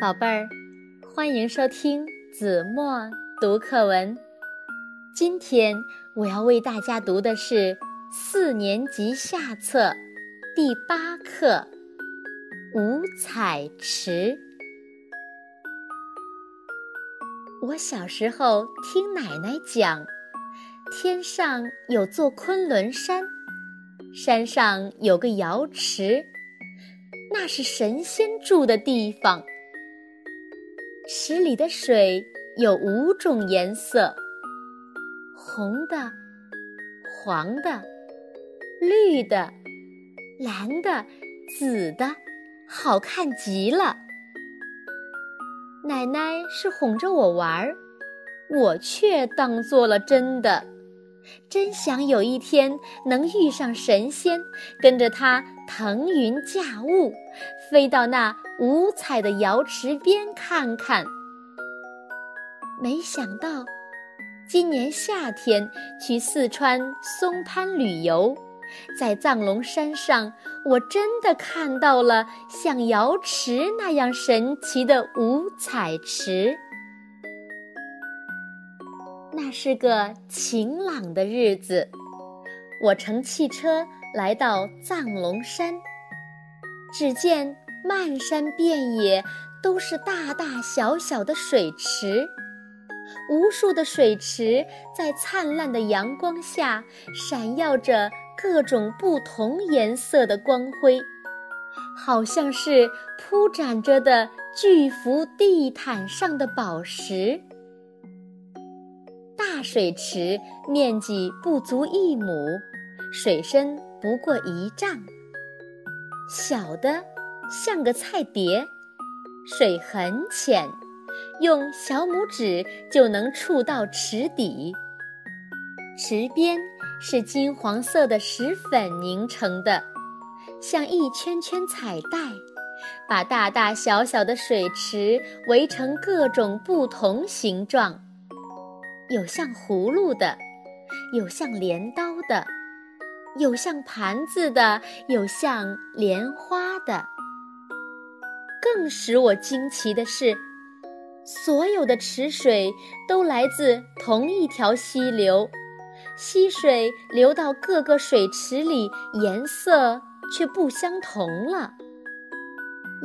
宝贝儿，欢迎收听子墨读课文。今天我要为大家读的是四年级下册第八课《五彩池》。我小时候听奶奶讲，天上有座昆仑山，山上有个瑶池，那是神仙住的地方。池里的水有五种颜色：红的、黄的、绿的、蓝的、紫的，好看极了。奶奶是哄着我玩儿，我却当做了真的。真想有一天能遇上神仙，跟着他腾云驾雾，飞到那五彩的瑶池边看看。没想到，今年夏天去四川松潘旅游，在藏龙山上，我真的看到了像瑶池那样神奇的五彩池。那是个晴朗的日子，我乘汽车来到藏龙山，只见漫山遍野都是大大小小的水池，无数的水池在灿烂的阳光下闪耀着各种不同颜色的光辉，好像是铺展着的巨幅地毯上的宝石。大水池面积不足一亩，水深不过一丈。小的像个菜碟，水很浅，用小拇指就能触到池底。池边是金黄色的石粉凝成的，像一圈圈彩带，把大大小小的水池围成各种不同形状。有像葫芦的，有像镰刀的，有像盘子的，有像莲花的。更使我惊奇的是，所有的池水都来自同一条溪流，溪水流到各个水池里，颜色却不相同了。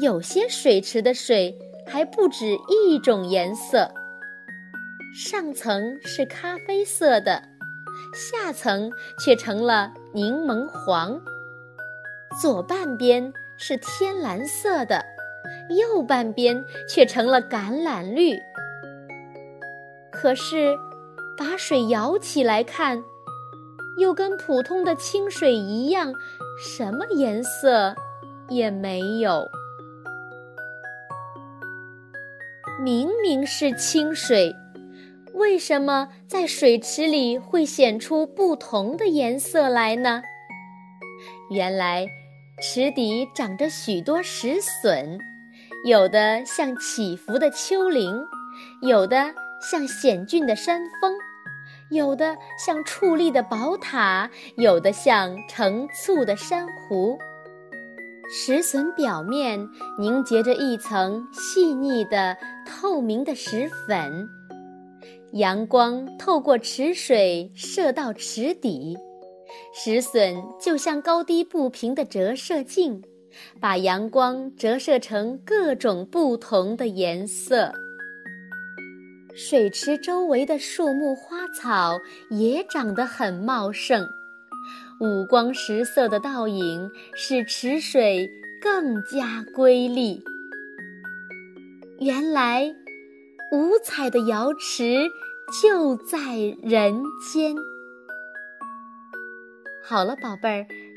有些水池的水还不止一种颜色。上层是咖啡色的，下层却成了柠檬黄。左半边是天蓝色的，右半边却成了橄榄绿。可是，把水舀起来看，又跟普通的清水一样，什么颜色也没有。明明是清水。为什么在水池里会显出不同的颜色来呢？原来，池底长着许多石笋，有的像起伏的丘陵，有的像险峻的山峰，有的像矗立的宝塔，有的像成簇的珊瑚。石笋表面凝结着一层细腻的、透明的石粉。阳光透过池水射到池底，石笋就像高低不平的折射镜，把阳光折射成各种不同的颜色。水池周围的树木花草也长得很茂盛，五光十色的倒影使池水更加瑰丽。原来。五彩的瑶池就在人间。好了，宝贝儿，